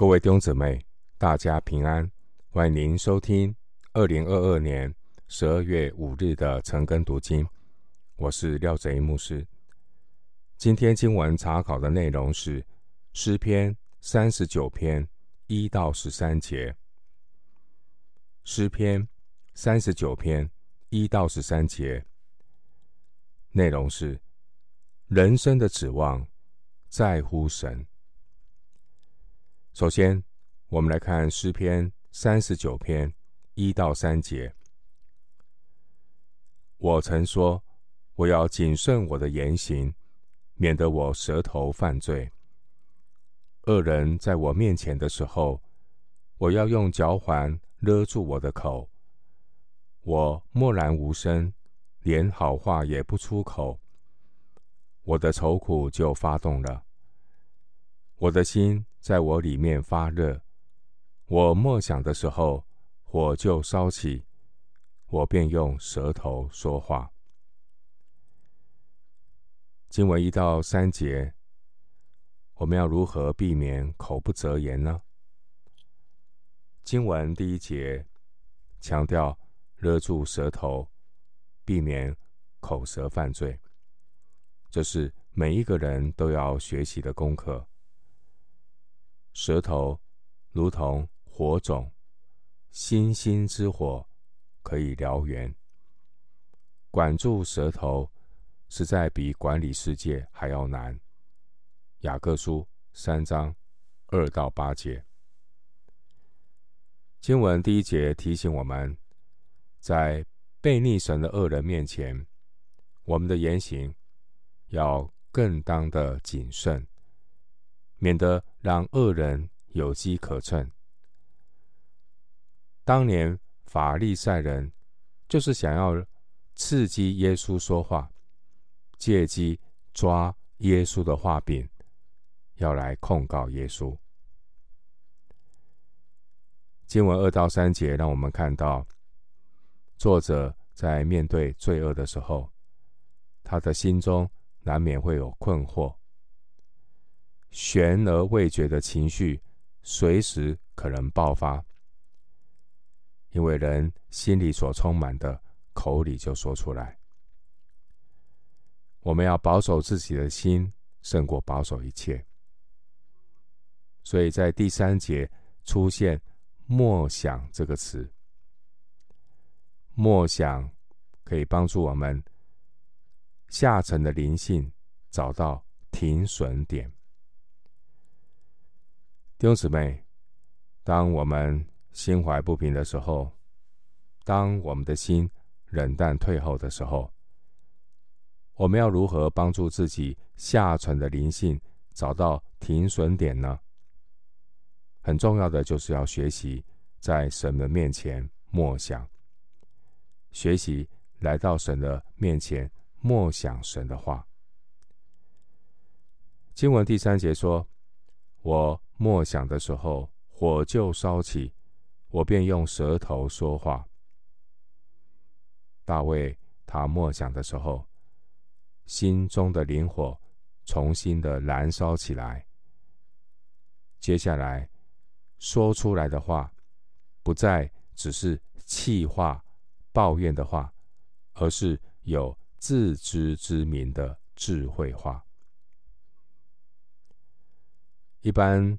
各位弟兄姊妹，大家平安！欢迎您收听二零二二年十二月五日的晨更读经。我是廖贼牧师。今天经文查考的内容是诗篇三十九篇一到十三节。诗篇三十九篇一到十三节内容是：人生的指望在乎神。首先，我们来看诗篇三十九篇一到三节。我曾说，我要谨慎我的言行，免得我舌头犯罪。恶人在我面前的时候，我要用嚼环勒住我的口。我默然无声，连好话也不出口。我的愁苦就发动了，我的心。在我里面发热，我默想的时候，火就烧起，我便用舌头说话。经文一到三节，我们要如何避免口不择言呢？经文第一节强调勒住舌头，避免口舌犯罪，这是每一个人都要学习的功课。舌头如同火种，星星之火可以燎原。管住舌头，实在比管理世界还要难。雅各书三章二到八节，经文第一节提醒我们，在悖逆神的恶人面前，我们的言行要更当的谨慎。免得让恶人有机可乘。当年法利赛人就是想要刺激耶稣说话，借机抓耶稣的话柄，要来控告耶稣。经文二到三节让我们看到，作者在面对罪恶的时候，他的心中难免会有困惑。悬而未决的情绪，随时可能爆发，因为人心里所充满的，口里就说出来。我们要保守自己的心，胜过保守一切。所以在第三节出现“默想”这个词，默想可以帮助我们下沉的灵性找到停损点。弟兄姊妹，当我们心怀不平的时候，当我们的心冷淡退后的时候，我们要如何帮助自己下沉的灵性找到停损点呢？很重要的就是要学习在神的面前默想，学习来到神的面前默想神的话。经文第三节说：“我。”默想的时候，火就烧起，我便用舌头说话。大卫他默想的时候，心中的灵火重新的燃烧起来。接下来说出来的话，不再只是气话、抱怨的话，而是有自知之明的智慧话。一般。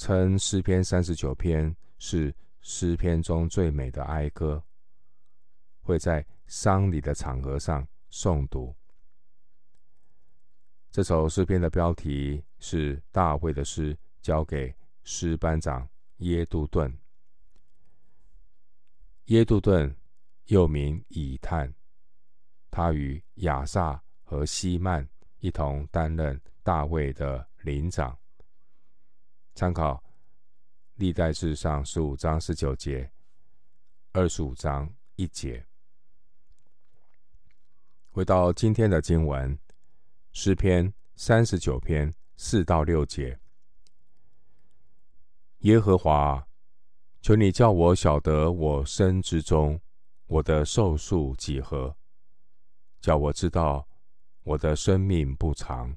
称诗篇三十九篇是诗篇中最美的哀歌，会在丧礼的场合上诵读。这首诗篇的标题是大卫的诗，交给诗班长耶杜顿。耶杜顿又名以探，他与亚萨和希曼一同担任大卫的灵长。参考历代志上十五章十九节、二十五章一节。回到今天的经文，诗篇三十九篇四到六节。耶和华，求你叫我晓得我生之中，我的寿数几何，叫我知道我的生命不长。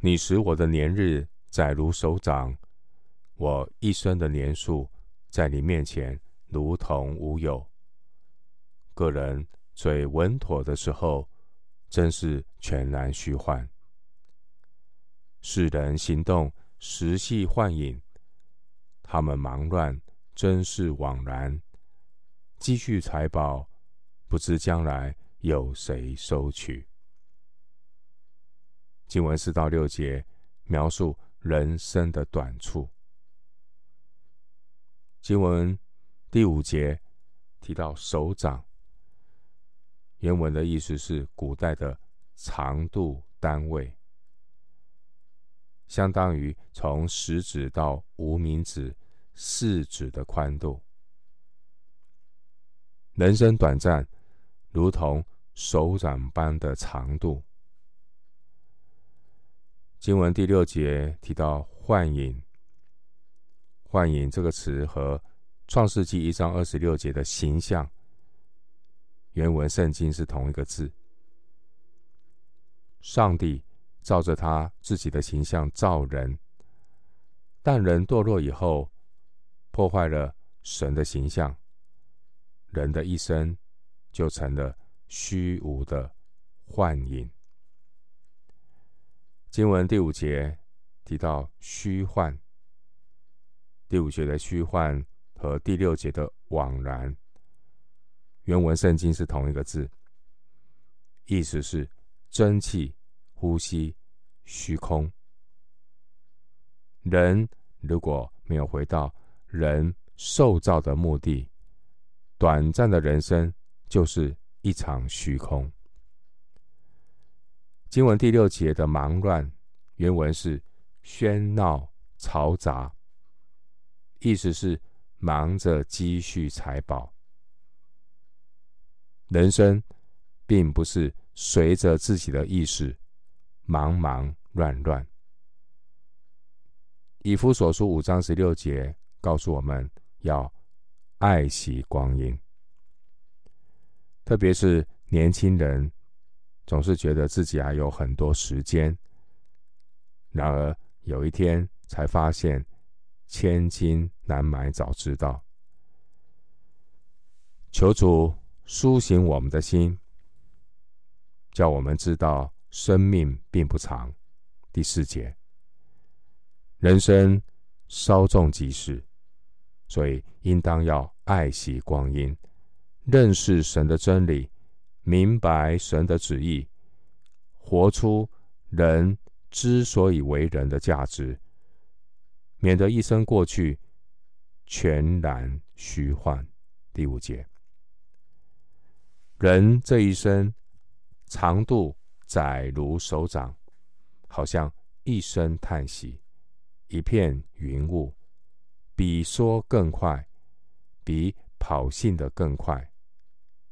你使我的年日载如手掌，我一生的年数在你面前如同无有。个人最稳妥的时候，真是全然虚幻。世人行动实系幻影，他们忙乱，真是枉然。积蓄财宝，不知将来有谁收取。经文四到六节描述人生的短处。经文第五节提到手掌，原文的意思是古代的长度单位，相当于从食指到无名指四指的宽度。人生短暂，如同手掌般的长度。经文第六节提到幻影。幻影这个词和创世纪一章二十六节的形象，原文圣经是同一个字。上帝照着他自己的形象造人，但人堕落以后，破坏了神的形象，人的一生就成了虚无的幻影。经文第五节提到虚幻。第五节的虚幻和第六节的枉然，原文圣经是同一个字，意思是真气、呼吸、虚空。人如果没有回到人受造的目的，短暂的人生就是一场虚空。经文第六节的忙乱，原文是喧闹、嘈杂。意思是忙着积蓄财宝，人生并不是随着自己的意识忙忙乱乱。以弗所书五章十六节告诉我们要爱惜光阴，特别是年轻人，总是觉得自己还有很多时间，然而有一天才发现。千金难买早知道。求主苏醒我们的心，叫我们知道生命并不长。第四节，人生稍纵即逝，所以应当要爱惜光阴，认识神的真理，明白神的旨意，活出人之所以为人的价值。免得一生过去，全然虚幻。第五节，人这一生长度窄如手掌，好像一声叹息，一片云雾，比说更快，比跑信的更快。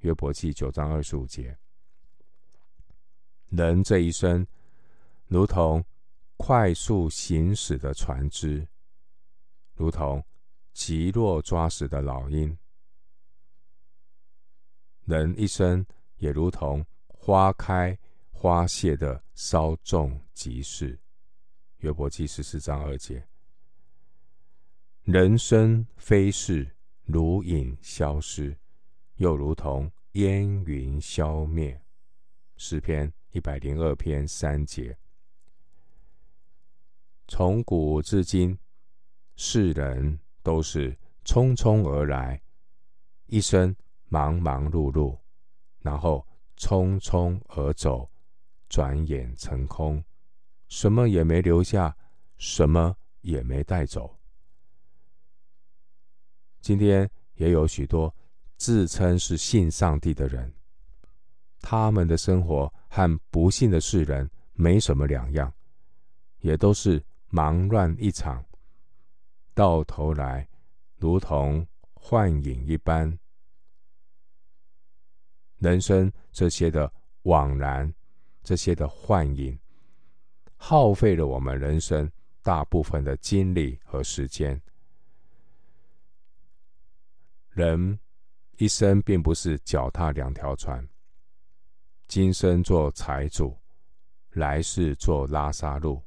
约伯记九章二十五节，人这一生如同快速行驶的船只。如同急落抓死的老鹰，人一生也如同花开花谢的稍纵即逝。约伯记十四章二节，人生飞逝，如影消失，又如同烟云消灭。诗篇一百零二篇三节，从古至今。世人都是匆匆而来，一生忙忙碌碌，然后匆匆而走，转眼成空，什么也没留下，什么也没带走。今天也有许多自称是信上帝的人，他们的生活和不信的世人没什么两样，也都是忙乱一场。到头来，如同幻影一般。人生这些的枉然，这些的幻影，耗费了我们人生大部分的精力和时间。人一生并不是脚踏两条船，今生做财主，来世做拉萨路。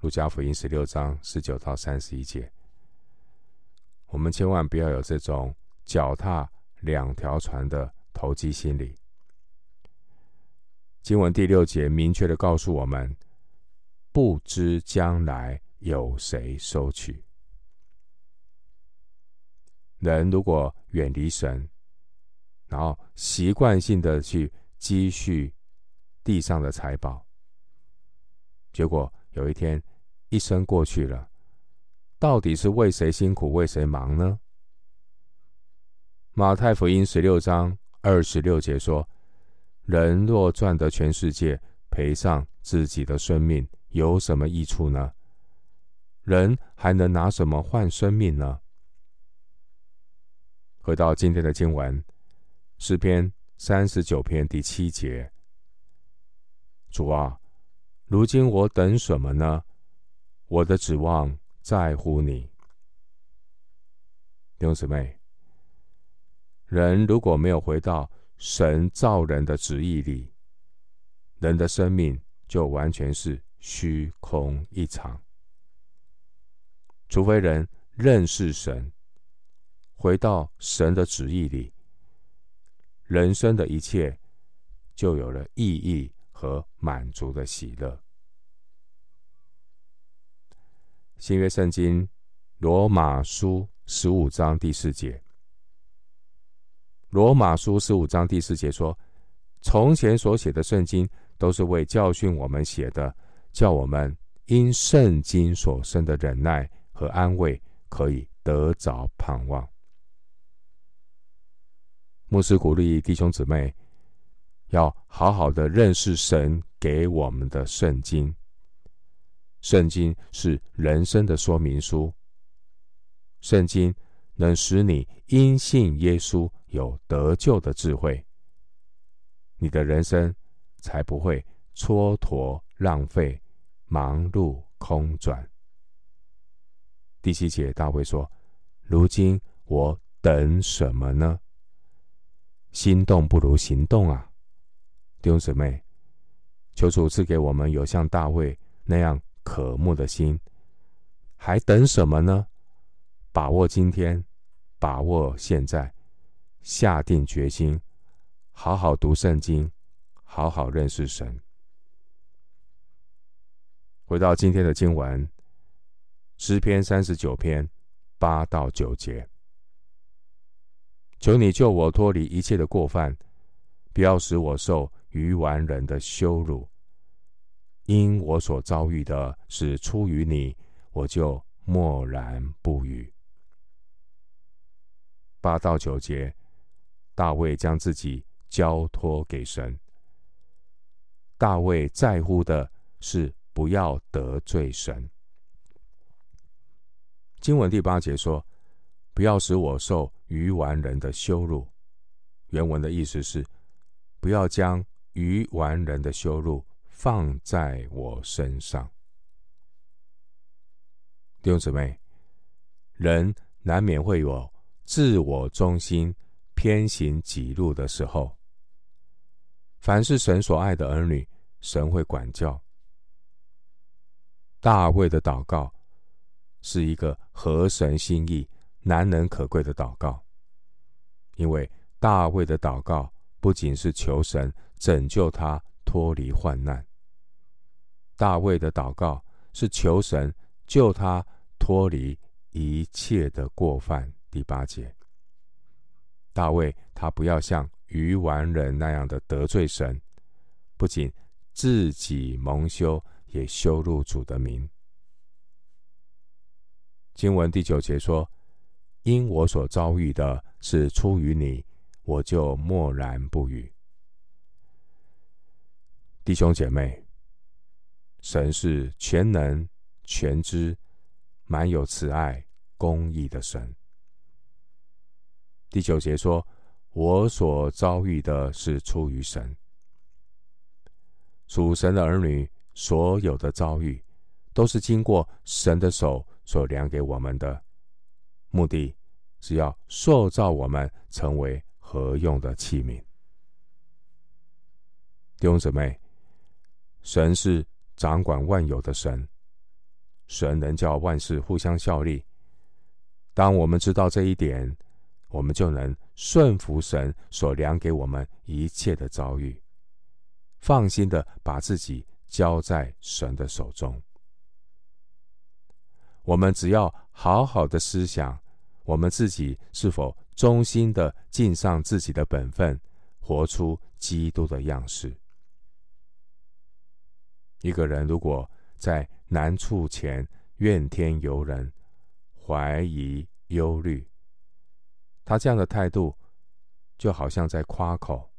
路加福音十六章十九到三十一节。我们千万不要有这种脚踏两条船的投机心理。经文第六节明确的告诉我们：不知将来有谁收取。人如果远离神，然后习惯性的去积蓄地上的财宝，结果有一天一生过去了，到底是为谁辛苦为谁忙呢？马太福音十六章二十六节说：“人若赚得全世界，赔上自己的生命，有什么益处呢？人还能拿什么换生命呢？”回到今天的经文，诗篇三十九篇第七节：“主啊，如今我等什么呢？我的指望在乎你。”弟兄姊妹，人如果没有回到神造人的旨意里，人的生命就完全是虚空一场。除非人认识神。回到神的旨意里，人生的一切就有了意义和满足的喜乐。新约圣经罗马书十五章第四节，罗马书十五章第四节说：“从前所写的圣经都是为教训我们写的，叫我们因圣经所生的忍耐和安慰，可以得着盼望。”牧师鼓励弟兄姊妹，要好好的认识神给我们的圣经。圣经是人生的说明书，圣经能使你因信耶稣有得救的智慧，你的人生才不会蹉跎浪费、忙碌空转。第七节，大卫说：“如今我等什么呢？”心动不如行动啊，弟兄姊妹，求主赐给我们有像大卫那样渴慕的心，还等什么呢？把握今天，把握现在，下定决心，好好读圣经，好好认识神。回到今天的经文，诗篇三十九篇八到九节。求你救我脱离一切的过犯，不要使我受愚顽人的羞辱。因我所遭遇的是出于你，我就默然不语。八到九节，大卫将自己交托给神。大卫在乎的是不要得罪神。经文第八节说：“不要使我受。”愚顽人的羞辱，原文的意思是：不要将愚顽人的羞辱放在我身上。弟兄姊妹，人难免会有自我中心、偏行己路的时候。凡是神所爱的儿女，神会管教。大卫的祷告是一个合神心意。难能可贵的祷告，因为大卫的祷告不仅是求神拯救他脱离患难，大卫的祷告是求神救他脱离一切的过犯。第八节，大卫他不要像愚顽人那样的得罪神，不仅自己蒙羞，也羞辱主的名。经文第九节说。因我所遭遇的是出于你，我就默然不语。弟兄姐妹，神是全能、全知、满有慈爱、公义的神。第九节说：“我所遭遇的是出于神。”属神的儿女所有的遭遇，都是经过神的手所量给我们的，目的。是要塑造我们成为合用的器皿。弟兄姊妹，神是掌管万有的神，神能叫万事互相效力。当我们知道这一点，我们就能顺服神所量给我们一切的遭遇，放心的把自己交在神的手中。我们只要好好的思想，我们自己是否忠心的尽上自己的本分，活出基督的样式。一个人如果在难处前怨天尤人、怀疑忧虑，他这样的态度就好像在夸口，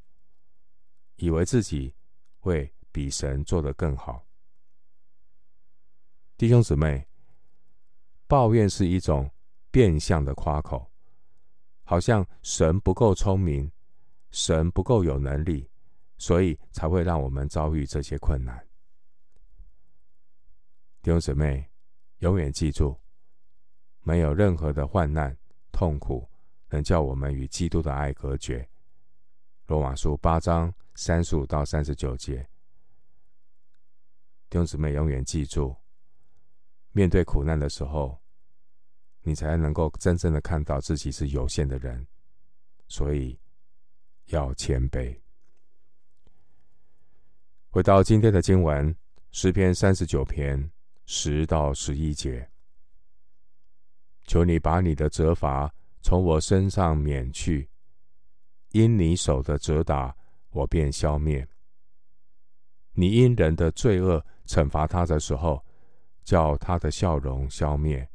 以为自己会比神做得更好。弟兄姊妹，抱怨是一种变相的夸口，好像神不够聪明，神不够有能力，所以才会让我们遭遇这些困难。弟兄姊妹，永远记住，没有任何的患难、痛苦能叫我们与基督的爱隔绝。罗马书八章三十五到三十九节。弟兄姊妹，永远记住，面对苦难的时候，你才能够真正的看到自己是有限的人，所以要谦卑。回到今天的经文，诗篇三十九篇。十到十一节，求你把你的责罚从我身上免去，因你手的责打，我便消灭。你因人的罪恶惩罚他的时候，叫他的笑容消灭，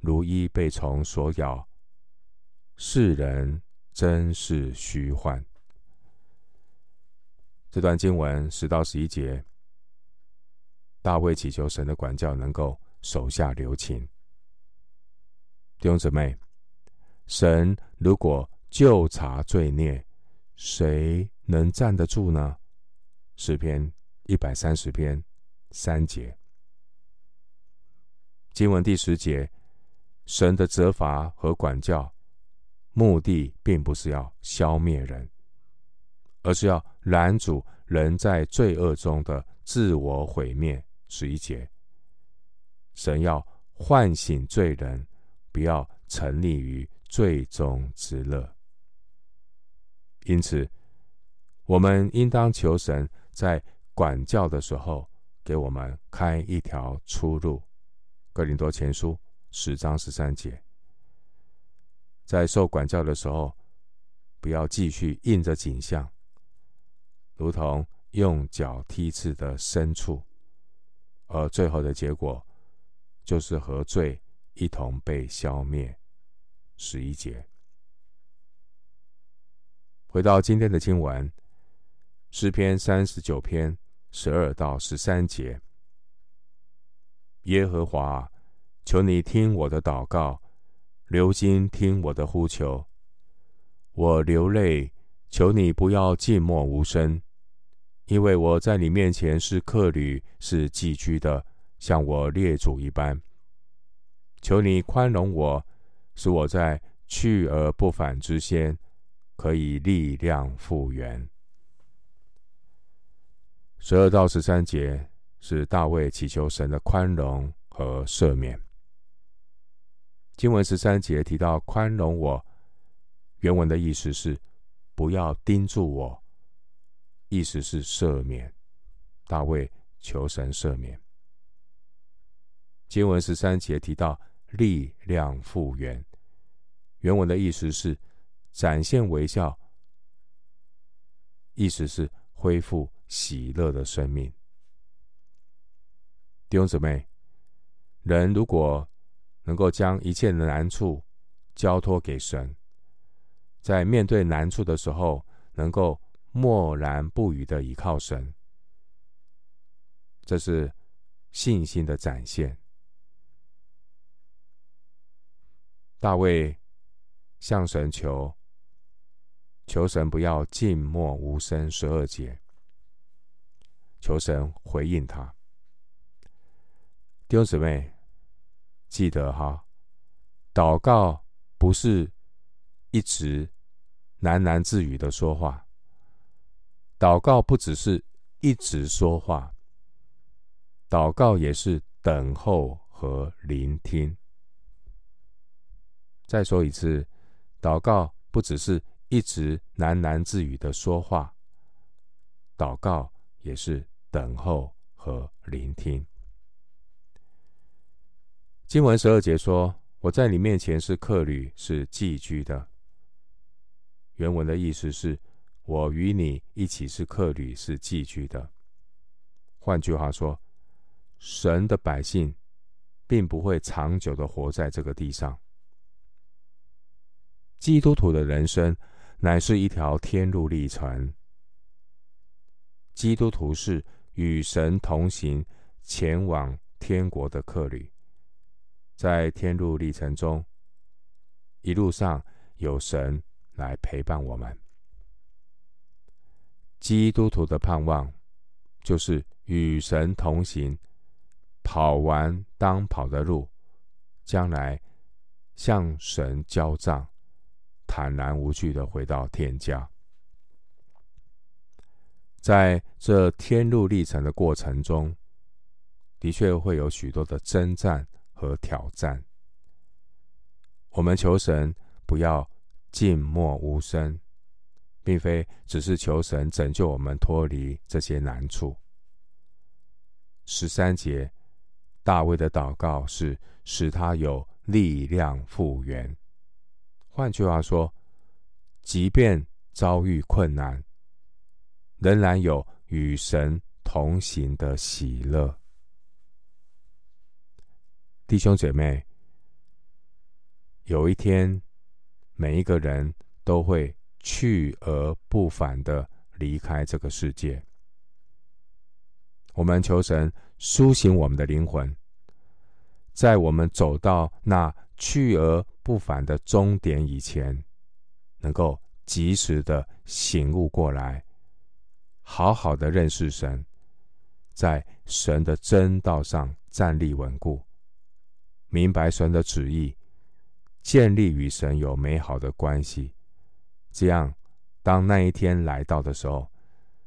如一被虫所咬。世人真是虚幻。这段经文十到十一节。大卫祈求神的管教能够手下留情。弟兄姊妹，神如果就查罪孽，谁能站得住呢？诗篇一百三十篇三节，经文第十节，神的责罚和管教，目的并不是要消灭人，而是要拦阻人在罪恶中的自我毁灭。十一节，神要唤醒罪人，不要沉溺于罪中之乐。因此，我们应当求神在管教的时候，给我们开一条出路。哥林多前书十章十三节，在受管教的时候，不要继续印着景象，如同用脚踢刺的牲畜。而最后的结果，就是和罪一同被消灭。十一节。回到今天的经文，诗篇三十九篇十二到十三节。耶和华，求你听我的祷告，留心听我的呼求。我流泪，求你不要寂寞无声。因为我在你面前是客旅，是寄居的，像我列祖一般。求你宽容我，使我在去而不返之先，可以力量复原。十二到十三节是大卫祈求神的宽容和赦免。经文十三节提到宽容我，原文的意思是不要盯住我。意思是赦免，大卫求神赦免。经文十三节提到力量复原，原文的意思是展现微笑，意思是恢复喜乐的生命。弟兄姊妹，人如果能够将一切的难处交托给神，在面对难处的时候，能够。默然不语的倚靠神，这是信心的展现。大卫向神求，求神不要静默无声。十二节，求神回应他。弟兄姊妹，记得哈，祷告不是一直喃喃自语的说话。祷告不只是一直说话，祷告也是等候和聆听。再说一次，祷告不只是一直喃喃自语的说话，祷告也是等候和聆听。经文十二节说：“我在你面前是客旅，是寄居的。”原文的意思是：“我与你一起是客旅，是寄居的。”换句话说，神的百姓并不会长久的活在这个地上。基督徒的人生乃是一条天路历程。基督徒是与神同行，前往天国的客旅。在天路历程中，一路上有神来陪伴我们。基督徒的盼望就是与神同行，跑完当跑的路，将来向神交账，坦然无惧的回到天家。在这天路历程的过程中，的确会有许多的征战。和挑战，我们求神不要静默无声，并非只是求神拯救我们脱离这些难处。十三节，大卫的祷告是使他有力量复原。换句话说，即便遭遇困难，仍然有与神同行的喜乐。弟兄姐妹，有一天，每一个人都会去而不返的离开这个世界。我们求神苏醒我们的灵魂，在我们走到那去而不返的终点以前，能够及时的醒悟过来，好好的认识神，在神的真道上站立稳固。明白神的旨意，建立与神有美好的关系，这样，当那一天来到的时候，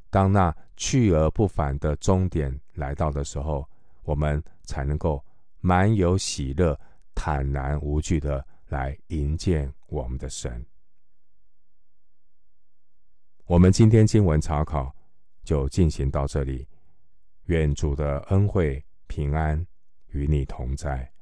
当那去而不返的终点来到的时候，我们才能够满有喜乐、坦然无惧的来迎接我们的神。我们今天经文查考就进行到这里，愿主的恩惠平安与你同在。